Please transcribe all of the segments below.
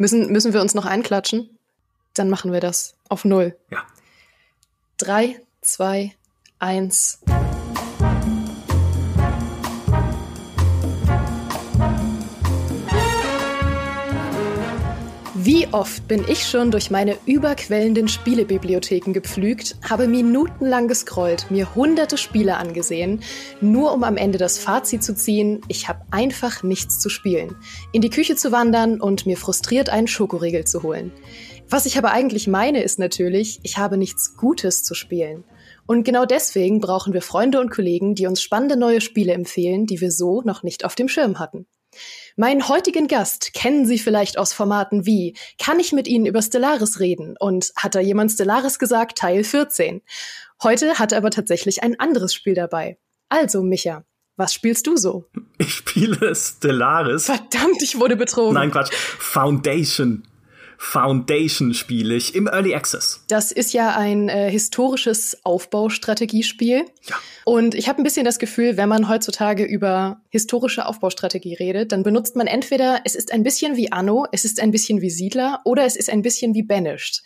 Müssen, müssen wir uns noch einklatschen? Dann machen wir das auf Null. Ja. Drei, zwei, eins. Wie oft bin ich schon durch meine überquellenden Spielebibliotheken gepflügt, habe minutenlang gescrollt, mir hunderte Spiele angesehen, nur um am Ende das Fazit zu ziehen, ich habe einfach nichts zu spielen, in die Küche zu wandern und mir frustriert einen Schokoriegel zu holen. Was ich aber eigentlich meine, ist natürlich, ich habe nichts Gutes zu spielen. Und genau deswegen brauchen wir Freunde und Kollegen, die uns spannende neue Spiele empfehlen, die wir so noch nicht auf dem Schirm hatten. Meinen heutigen Gast kennen Sie vielleicht aus Formaten wie Kann ich mit Ihnen über Stellaris reden? Und hat da jemand Stellaris gesagt, Teil 14. Heute hat er aber tatsächlich ein anderes Spiel dabei. Also, Micha, was spielst du so? Ich spiele Stellaris. Verdammt, ich wurde betrogen. Nein, Quatsch. Foundation. Foundation spiele ich im Early Access. Das ist ja ein äh, historisches Aufbaustrategiespiel. Ja. Und ich habe ein bisschen das Gefühl, wenn man heutzutage über historische Aufbaustrategie redet, dann benutzt man entweder, es ist ein bisschen wie Anno, es ist ein bisschen wie Siedler oder es ist ein bisschen wie Banished.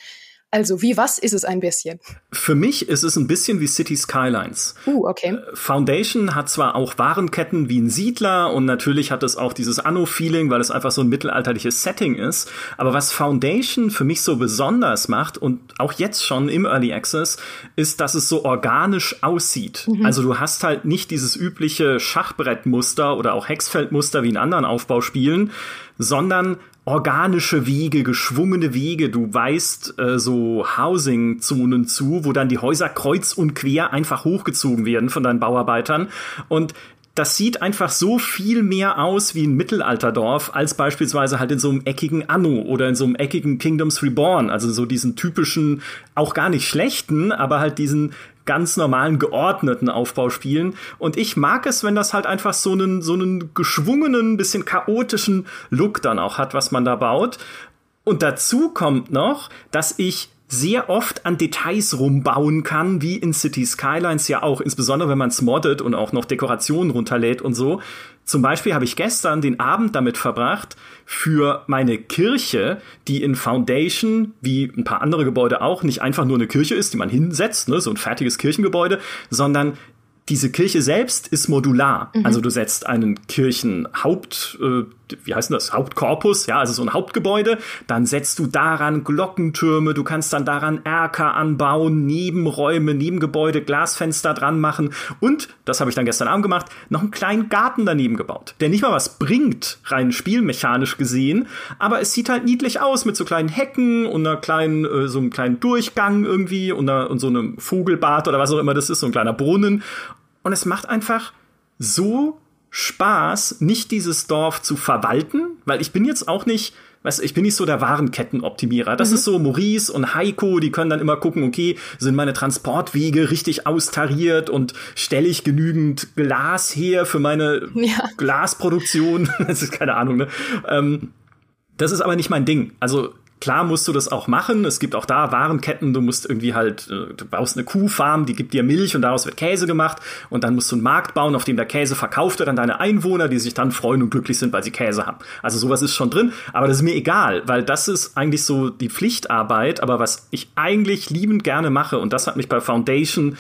Also, wie was ist es ein bisschen? Für mich ist es ein bisschen wie City Skylines. Uh, okay. Foundation hat zwar auch Warenketten wie ein Siedler und natürlich hat es auch dieses Anno-Feeling, weil es einfach so ein mittelalterliches Setting ist. Aber was Foundation für mich so besonders macht und auch jetzt schon im Early Access, ist, dass es so organisch aussieht. Mhm. Also du hast halt nicht dieses übliche Schachbrettmuster oder auch Hexfeldmuster wie in anderen Aufbauspielen, sondern organische Wege, geschwungene Wege. Du weißt äh, so Housing-Zonen zu, wo dann die Häuser kreuz und quer einfach hochgezogen werden von deinen Bauarbeitern. Und das sieht einfach so viel mehr aus wie ein Mittelalterdorf als beispielsweise halt in so einem eckigen Anno oder in so einem eckigen Kingdoms Reborn. Also so diesen typischen, auch gar nicht schlechten, aber halt diesen ganz normalen geordneten Aufbau spielen. Und ich mag es, wenn das halt einfach so einen, so einen geschwungenen, bisschen chaotischen Look dann auch hat, was man da baut. Und dazu kommt noch, dass ich sehr oft an Details rumbauen kann, wie in City Skylines ja auch, insbesondere wenn man es moddet und auch noch Dekorationen runterlädt und so. Zum Beispiel habe ich gestern den Abend damit verbracht, für meine Kirche, die in Foundation, wie ein paar andere Gebäude auch, nicht einfach nur eine Kirche ist, die man hinsetzt, ne, so ein fertiges Kirchengebäude, sondern diese Kirche selbst ist modular. Mhm. Also du setzt einen Kirchenhaupt, äh, wie heißt das, Hauptkorpus, ja, also so ein Hauptgebäude, dann setzt du daran Glockentürme, du kannst dann daran Erker anbauen, Nebenräume, Nebengebäude, Glasfenster dran machen. Und, das habe ich dann gestern Abend gemacht, noch einen kleinen Garten daneben gebaut, der nicht mal was bringt, rein spielmechanisch gesehen, aber es sieht halt niedlich aus mit so kleinen Hecken und einer kleinen, äh, so einem kleinen Durchgang irgendwie und, einer, und so einem Vogelbad oder was auch immer. Das ist, so ein kleiner Brunnen und es macht einfach so Spaß, nicht dieses Dorf zu verwalten, weil ich bin jetzt auch nicht, weißt ich bin nicht so der Warenkettenoptimierer. Das mhm. ist so Maurice und Heiko, die können dann immer gucken, okay, sind meine Transportwege richtig austariert und stelle ich genügend Glas her für meine ja. Glasproduktion? das ist keine Ahnung, ne? Ähm, das ist aber nicht mein Ding. Also Klar musst du das auch machen. Es gibt auch da Warenketten. Du musst irgendwie halt, äh, du baust eine Kuhfarm, die gibt dir Milch und daraus wird Käse gemacht. Und dann musst du einen Markt bauen, auf dem der Käse verkauft wird an deine Einwohner, die sich dann freuen und glücklich sind, weil sie Käse haben. Also sowas ist schon drin. Aber das ist mir egal, weil das ist eigentlich so die Pflichtarbeit. Aber was ich eigentlich liebend gerne mache, und das hat mich bei Foundation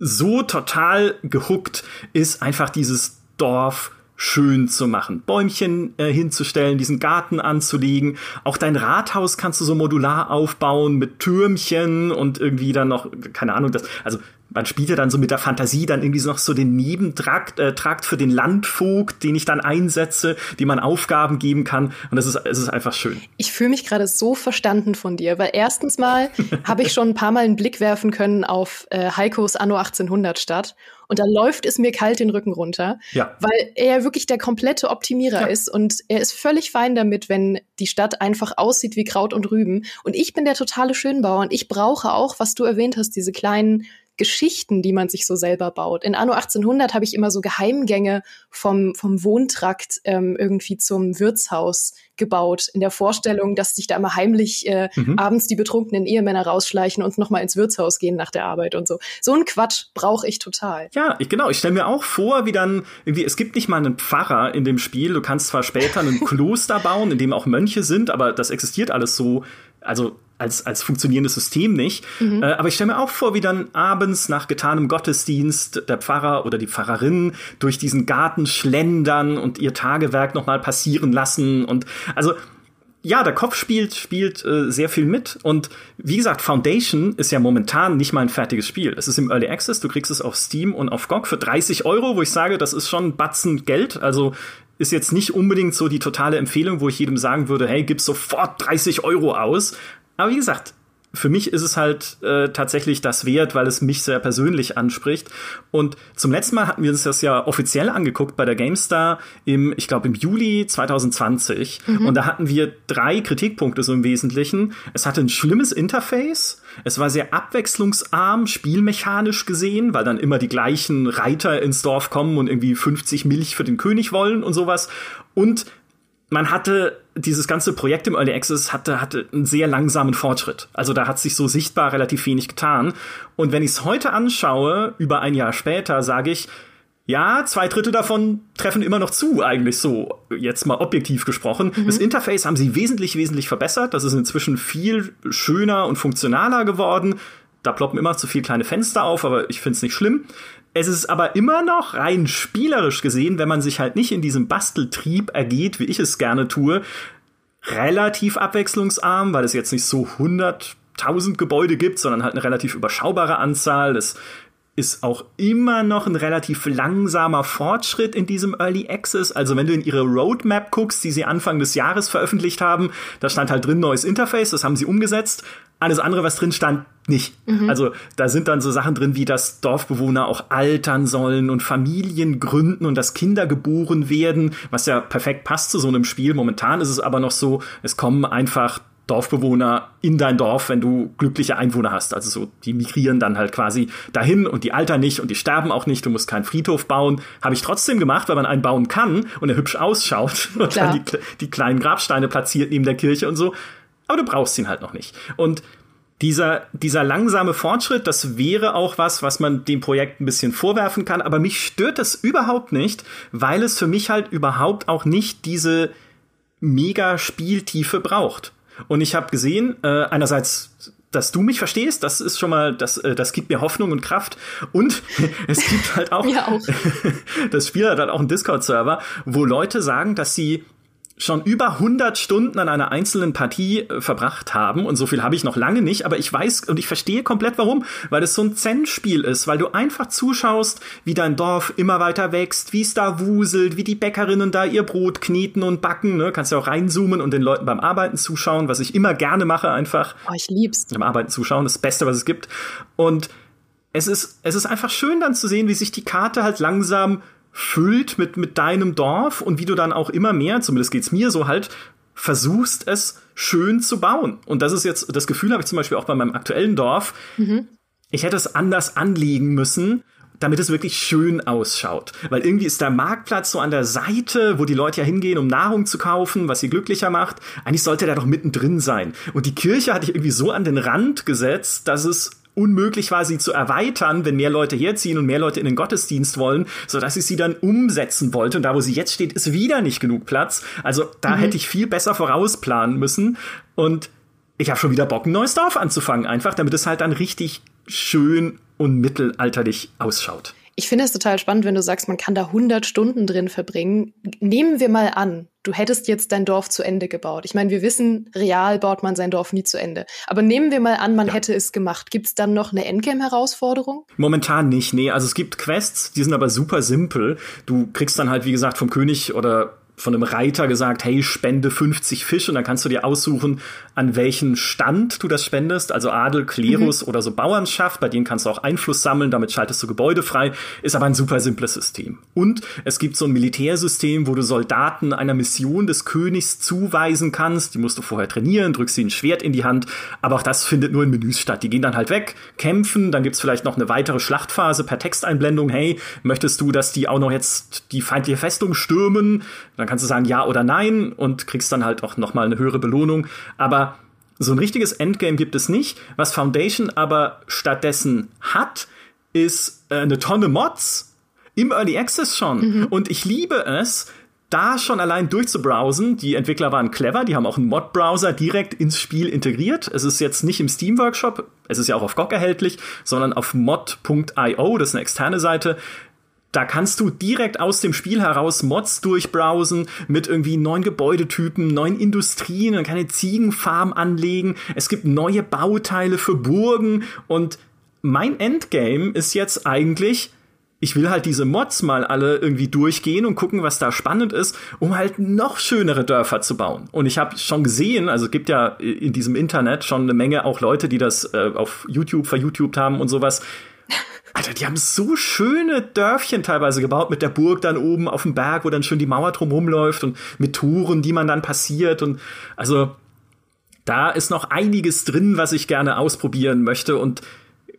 so total gehuckt, ist einfach dieses Dorf schön zu machen, Bäumchen äh, hinzustellen, diesen Garten anzulegen. Auch dein Rathaus kannst du so modular aufbauen mit Türmchen und irgendwie dann noch, keine Ahnung, das, also man spielt ja dann so mit der Fantasie dann irgendwie noch so den Nebentrakt äh, Trakt für den Landvogt, den ich dann einsetze, die man Aufgaben geben kann. Und das ist, es ist einfach schön. Ich fühle mich gerade so verstanden von dir, weil erstens mal habe ich schon ein paar Mal einen Blick werfen können auf äh, Heikos Anno 1800 Stadt. Und da läuft es mir kalt den Rücken runter, ja. weil er wirklich der komplette Optimierer ja. ist und er ist völlig fein damit, wenn die Stadt einfach aussieht wie Kraut und Rüben. Und ich bin der totale Schönbauer und ich brauche auch, was du erwähnt hast, diese kleinen Geschichten, die man sich so selber baut. In Anno 1800 habe ich immer so Geheimgänge vom, vom Wohntrakt ähm, irgendwie zum Wirtshaus gebaut, in der Vorstellung, dass sich da immer heimlich äh, mhm. abends die betrunkenen Ehemänner rausschleichen und nochmal ins Wirtshaus gehen nach der Arbeit und so. So ein Quatsch brauche ich total. Ja, ich, genau. Ich stelle mir auch vor, wie dann irgendwie, es gibt nicht mal einen Pfarrer in dem Spiel. Du kannst zwar später ein Kloster bauen, in dem auch Mönche sind, aber das existiert alles so also als, als funktionierendes System nicht. Mhm. Äh, aber ich stelle mir auch vor, wie dann abends nach getanem Gottesdienst der Pfarrer oder die Pfarrerin durch diesen Garten schlendern und ihr Tagewerk nochmal passieren lassen. Und also ja, der Kopf spielt, spielt äh, sehr viel mit. Und wie gesagt, Foundation ist ja momentan nicht mal ein fertiges Spiel. Es ist im Early Access, du kriegst es auf Steam und auf GOG für 30 Euro, wo ich sage, das ist schon ein Batzen Geld. Also ist jetzt nicht unbedingt so die totale Empfehlung, wo ich jedem sagen würde, hey, gib sofort 30 Euro aus. Aber wie gesagt, für mich ist es halt äh, tatsächlich das wert, weil es mich sehr persönlich anspricht. Und zum letzten Mal hatten wir uns das ja offiziell angeguckt bei der GameStar im, ich glaube, im Juli 2020. Mhm. Und da hatten wir drei Kritikpunkte so im Wesentlichen. Es hatte ein schlimmes Interface. Es war sehr abwechslungsarm, spielmechanisch gesehen, weil dann immer die gleichen Reiter ins Dorf kommen und irgendwie 50 Milch für den König wollen und sowas. Und man hatte dieses ganze Projekt im Early Access hatte, hatte einen sehr langsamen Fortschritt. Also da hat sich so sichtbar relativ wenig getan. Und wenn ich es heute anschaue, über ein Jahr später, sage ich, ja, zwei Drittel davon treffen immer noch zu, eigentlich so, jetzt mal objektiv gesprochen. Mhm. Das Interface haben sie wesentlich, wesentlich verbessert. Das ist inzwischen viel schöner und funktionaler geworden. Da ploppen immer zu viel kleine Fenster auf, aber ich finde es nicht schlimm. Es ist aber immer noch rein spielerisch gesehen, wenn man sich halt nicht in diesem Basteltrieb ergeht, wie ich es gerne tue, relativ abwechslungsarm, weil es jetzt nicht so 100.000 Gebäude gibt, sondern halt eine relativ überschaubare Anzahl. Es ist auch immer noch ein relativ langsamer Fortschritt in diesem Early Access. Also wenn du in ihre Roadmap guckst, die sie Anfang des Jahres veröffentlicht haben, da stand halt drin neues Interface, das haben sie umgesetzt. Alles andere, was drin stand, nicht. Mhm. Also da sind dann so Sachen drin, wie dass Dorfbewohner auch altern sollen und Familien gründen und dass Kinder geboren werden, was ja perfekt passt zu so einem Spiel. Momentan ist es aber noch so, es kommen einfach Dorfbewohner in dein Dorf, wenn du glückliche Einwohner hast. Also so, die migrieren dann halt quasi dahin und die altern nicht und die sterben auch nicht. Du musst keinen Friedhof bauen. Habe ich trotzdem gemacht, weil man einen bauen kann und er hübsch ausschaut und Klar. dann die, die kleinen Grabsteine platziert neben der Kirche und so. Aber du brauchst ihn halt noch nicht. Und dieser, dieser langsame Fortschritt, das wäre auch was, was man dem Projekt ein bisschen vorwerfen kann. Aber mich stört das überhaupt nicht, weil es für mich halt überhaupt auch nicht diese mega Spieltiefe braucht. Und ich habe gesehen, äh, einerseits dass du mich verstehst, das ist schon mal, das, äh, das gibt mir Hoffnung und Kraft. Und es gibt halt auch, auch. das Spiel hat halt auch einen Discord-Server, wo Leute sagen, dass sie schon über 100 Stunden an einer einzelnen Partie äh, verbracht haben und so viel habe ich noch lange nicht, aber ich weiß und ich verstehe komplett warum, weil es so ein Zen-Spiel ist, weil du einfach zuschaust, wie dein Dorf immer weiter wächst, wie es da wuselt, wie die Bäckerinnen da ihr Brot kneten und backen, ne? Kannst ja auch reinzoomen und den Leuten beim Arbeiten zuschauen, was ich immer gerne mache einfach. Oh, ich lieb's. Beim Arbeiten zuschauen, das Beste, was es gibt. Und es ist, es ist einfach schön dann zu sehen, wie sich die Karte halt langsam füllt mit, mit deinem Dorf und wie du dann auch immer mehr, zumindest geht's mir so halt, versuchst es schön zu bauen. Und das ist jetzt, das Gefühl habe ich zum Beispiel auch bei meinem aktuellen Dorf. Mhm. Ich hätte es anders anlegen müssen, damit es wirklich schön ausschaut. Weil irgendwie ist der Marktplatz so an der Seite, wo die Leute ja hingehen, um Nahrung zu kaufen, was sie glücklicher macht. Eigentlich sollte der doch mittendrin sein. Und die Kirche hatte ich irgendwie so an den Rand gesetzt, dass es unmöglich war, sie zu erweitern, wenn mehr Leute herziehen und mehr Leute in den Gottesdienst wollen, so dass ich sie dann umsetzen wollte. Und da, wo sie jetzt steht, ist wieder nicht genug Platz. Also da mhm. hätte ich viel besser vorausplanen müssen. Und ich habe schon wieder Bock, ein neues Dorf anzufangen, einfach, damit es halt dann richtig schön und mittelalterlich ausschaut. Ich finde es total spannend, wenn du sagst, man kann da 100 Stunden drin verbringen. Nehmen wir mal an, du hättest jetzt dein Dorf zu Ende gebaut. Ich meine, wir wissen, real baut man sein Dorf nie zu Ende. Aber nehmen wir mal an, man ja. hätte es gemacht. Gibt es dann noch eine Endgame-Herausforderung? Momentan nicht, nee. Also es gibt Quests, die sind aber super simpel. Du kriegst dann halt, wie gesagt, vom König oder von einem Reiter gesagt, hey, spende 50 Fisch und dann kannst du dir aussuchen, an welchen Stand du das spendest, also Adel, Klerus mhm. oder so Bauernschaft, bei denen kannst du auch Einfluss sammeln, damit schaltest du Gebäude frei, ist aber ein super simples System. Und es gibt so ein Militärsystem, wo du Soldaten einer Mission des Königs zuweisen kannst, die musst du vorher trainieren, drückst ihnen ein Schwert in die Hand, aber auch das findet nur in Menüs statt. Die gehen dann halt weg, kämpfen, dann gibt's vielleicht noch eine weitere Schlachtphase per Texteinblendung, hey, möchtest du, dass die auch noch jetzt die feindliche Festung stürmen? Dann kannst du sagen ja oder nein und kriegst dann halt auch noch mal eine höhere Belohnung. Aber so ein richtiges Endgame gibt es nicht. Was Foundation aber stattdessen hat, ist äh, eine Tonne Mods im Early Access schon. Mhm. Und ich liebe es, da schon allein durchzubrowsen. Die Entwickler waren clever, die haben auch einen Mod-Browser direkt ins Spiel integriert. Es ist jetzt nicht im Steam Workshop, es ist ja auch auf GOG erhältlich, sondern auf mod.io, das ist eine externe Seite. Da kannst du direkt aus dem Spiel heraus Mods durchbrowsen mit irgendwie neuen Gebäudetypen, neuen Industrien, man kann eine Ziegenfarm anlegen. Es gibt neue Bauteile für Burgen und mein Endgame ist jetzt eigentlich, ich will halt diese Mods mal alle irgendwie durchgehen und gucken, was da spannend ist, um halt noch schönere Dörfer zu bauen. Und ich habe schon gesehen, also es gibt ja in diesem Internet schon eine Menge auch Leute, die das äh, auf YouTube verYouTubed haben und sowas. Alter, die haben so schöne Dörfchen teilweise gebaut mit der Burg dann oben auf dem Berg, wo dann schön die Mauer drumherum läuft und mit Touren, die man dann passiert und also da ist noch einiges drin, was ich gerne ausprobieren möchte und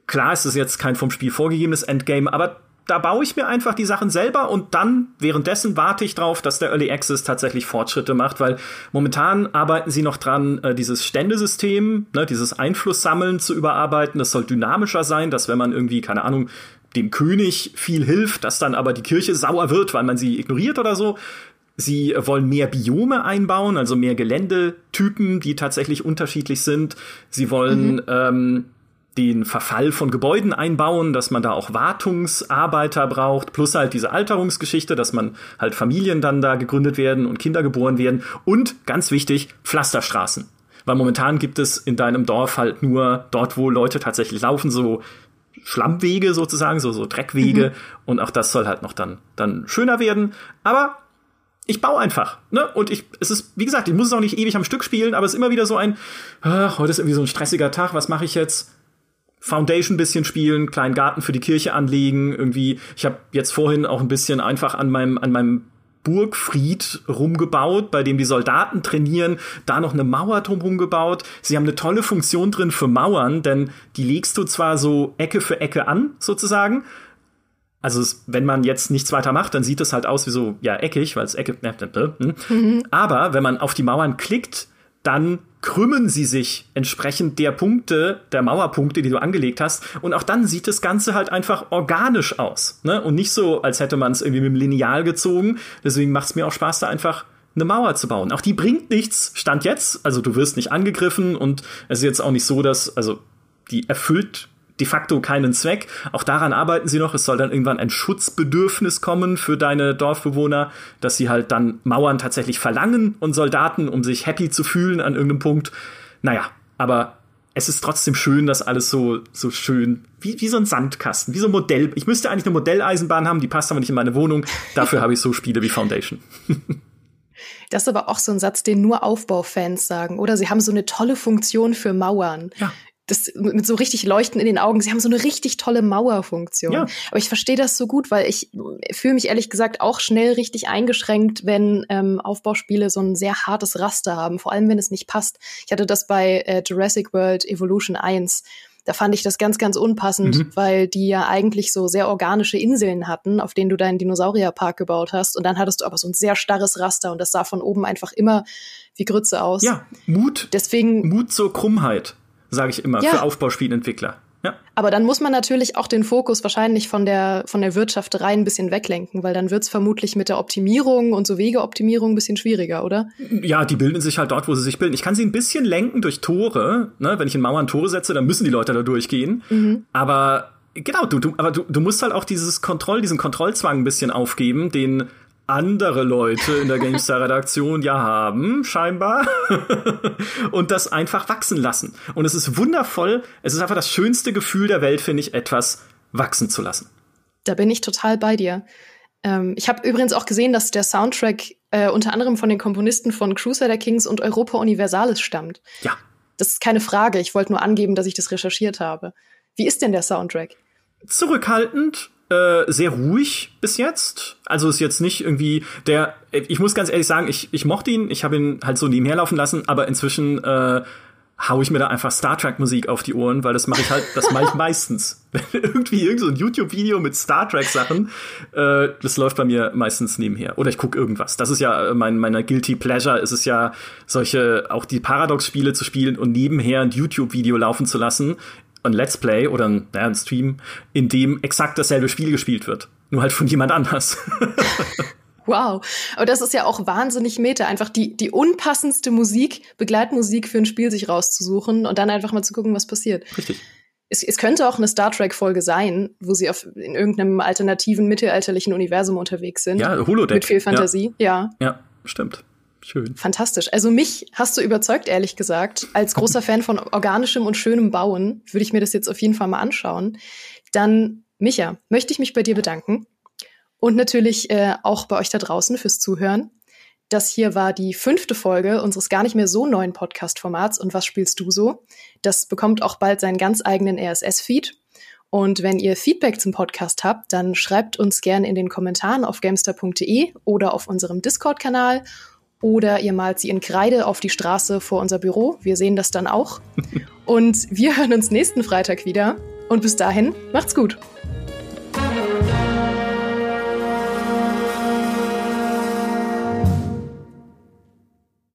klar ist es jetzt kein vom Spiel vorgegebenes Endgame, aber da baue ich mir einfach die Sachen selber und dann währenddessen warte ich drauf, dass der Early Access tatsächlich Fortschritte macht, weil momentan arbeiten sie noch dran, äh, dieses Ständesystem, ne, dieses Einflusssammeln zu überarbeiten. Das soll dynamischer sein, dass wenn man irgendwie, keine Ahnung, dem König viel hilft, dass dann aber die Kirche sauer wird, weil man sie ignoriert oder so. Sie wollen mehr Biome einbauen, also mehr Geländetypen, die tatsächlich unterschiedlich sind. Sie wollen mhm. ähm, den Verfall von Gebäuden einbauen, dass man da auch Wartungsarbeiter braucht, plus halt diese Alterungsgeschichte, dass man halt Familien dann da gegründet werden und Kinder geboren werden und ganz wichtig, Pflasterstraßen. Weil momentan gibt es in deinem Dorf halt nur dort, wo Leute tatsächlich laufen, so Schlammwege sozusagen, so, so Dreckwege. Mhm. Und auch das soll halt noch dann, dann schöner werden. Aber ich baue einfach, ne? Und ich, es ist, wie gesagt, ich muss es auch nicht ewig am Stück spielen, aber es ist immer wieder so ein, äh, heute ist irgendwie so ein stressiger Tag, was mache ich jetzt? Foundation bisschen spielen, kleinen Garten für die Kirche anlegen, irgendwie. Ich habe jetzt vorhin auch ein bisschen einfach an meinem an meinem Burgfried rumgebaut, bei dem die Soldaten trainieren, da noch eine Mauer drumherum gebaut. Sie haben eine tolle Funktion drin für Mauern, denn die legst du zwar so Ecke für Ecke an, sozusagen. Also wenn man jetzt nichts weiter macht, dann sieht es halt aus wie so, ja, eckig, weil es Ecke. Äh, äh, äh, mhm. Aber wenn man auf die Mauern klickt, dann krümmen sie sich entsprechend der Punkte, der Mauerpunkte, die du angelegt hast. Und auch dann sieht das Ganze halt einfach organisch aus. Ne? Und nicht so, als hätte man es irgendwie mit dem Lineal gezogen. Deswegen macht es mir auch Spaß, da einfach eine Mauer zu bauen. Auch die bringt nichts, stand jetzt. Also du wirst nicht angegriffen und es ist jetzt auch nicht so, dass, also die erfüllt de facto keinen Zweck. Auch daran arbeiten sie noch. Es soll dann irgendwann ein Schutzbedürfnis kommen für deine Dorfbewohner, dass sie halt dann Mauern tatsächlich verlangen und Soldaten, um sich happy zu fühlen an irgendeinem Punkt. Naja, aber es ist trotzdem schön, dass alles so, so schön, wie, wie so ein Sandkasten, wie so ein Modell. Ich müsste eigentlich eine Modelleisenbahn haben, die passt aber nicht in meine Wohnung. Dafür habe ich so Spiele wie Foundation. Das ist aber auch so ein Satz, den nur Aufbaufans sagen. Oder sie haben so eine tolle Funktion für Mauern. Ja das mit so richtig Leuchten in den Augen. Sie haben so eine richtig tolle Mauerfunktion. Ja. Aber ich verstehe das so gut, weil ich fühle mich ehrlich gesagt auch schnell richtig eingeschränkt, wenn ähm, Aufbauspiele so ein sehr hartes Raster haben, vor allem wenn es nicht passt. Ich hatte das bei äh, Jurassic World Evolution 1. Da fand ich das ganz, ganz unpassend, mhm. weil die ja eigentlich so sehr organische Inseln hatten, auf denen du deinen Dinosaurierpark gebaut hast. Und dann hattest du aber so ein sehr starres Raster und das sah von oben einfach immer wie Grütze aus. Ja, Mut. Deswegen. Mut zur Krummheit sage ich immer, ja. für Aufbauspielentwickler. Ja. Aber dann muss man natürlich auch den Fokus wahrscheinlich von der, von der Wirtschaft rein ein bisschen weglenken, weil dann wird es vermutlich mit der Optimierung und so Wegeoptimierung ein bisschen schwieriger, oder? Ja, die bilden sich halt dort, wo sie sich bilden. Ich kann sie ein bisschen lenken durch Tore. Ne? Wenn ich in Mauern Tore setze, dann müssen die Leute da durchgehen. Mhm. Aber genau, du, du, aber du, du musst halt auch dieses Kontroll, diesen Kontrollzwang ein bisschen aufgeben, den andere Leute in der GameStar-Redaktion ja haben, scheinbar, und das einfach wachsen lassen. Und es ist wundervoll, es ist einfach das schönste Gefühl der Welt, finde ich, etwas wachsen zu lassen. Da bin ich total bei dir. Ähm, ich habe übrigens auch gesehen, dass der Soundtrack äh, unter anderem von den Komponisten von Crusader Kings und Europa Universalis stammt. Ja. Das ist keine Frage. Ich wollte nur angeben, dass ich das recherchiert habe. Wie ist denn der Soundtrack? Zurückhaltend, äh, sehr ruhig bis jetzt. Also ist jetzt nicht irgendwie der. Ich muss ganz ehrlich sagen, ich, ich mochte ihn. Ich habe ihn halt so nebenher laufen lassen, aber inzwischen äh, hau ich mir da einfach Star Trek Musik auf die Ohren, weil das mache ich halt, das mache ich meistens. Irgendwie irgend so ein YouTube Video mit Star Trek Sachen, äh, das läuft bei mir meistens nebenher. Oder ich gucke irgendwas. Das ist ja mein meiner guilty pleasure ist es ja solche auch die Paradox Spiele zu spielen und nebenher ein YouTube Video laufen zu lassen, ein Let's Play oder ein, ja, ein Stream, in dem exakt dasselbe Spiel gespielt wird, nur halt von jemand anders. Wow. Aber das ist ja auch wahnsinnig meta, einfach die, die unpassendste Musik, Begleitmusik für ein Spiel sich rauszusuchen und dann einfach mal zu gucken, was passiert. Richtig. Es, es könnte auch eine Star Trek-Folge sein, wo sie auf, in irgendeinem alternativen mittelalterlichen Universum unterwegs sind. Ja, Holodeck. Mit viel Fantasie, ja. Ja, ja stimmt. Schön. Fantastisch. Also mich hast du überzeugt, ehrlich gesagt. Als großer Fan von organischem und schönem Bauen würde ich mir das jetzt auf jeden Fall mal anschauen. Dann, Micha, möchte ich mich bei dir bedanken. Und natürlich äh, auch bei euch da draußen fürs Zuhören. Das hier war die fünfte Folge unseres gar nicht mehr so neuen Podcast-Formats. Und was spielst du so? Das bekommt auch bald seinen ganz eigenen RSS-Feed. Und wenn ihr Feedback zum Podcast habt, dann schreibt uns gerne in den Kommentaren auf gamester.de oder auf unserem Discord-Kanal oder ihr malt sie in Kreide auf die Straße vor unser Büro. Wir sehen das dann auch. Und wir hören uns nächsten Freitag wieder. Und bis dahin, macht's gut.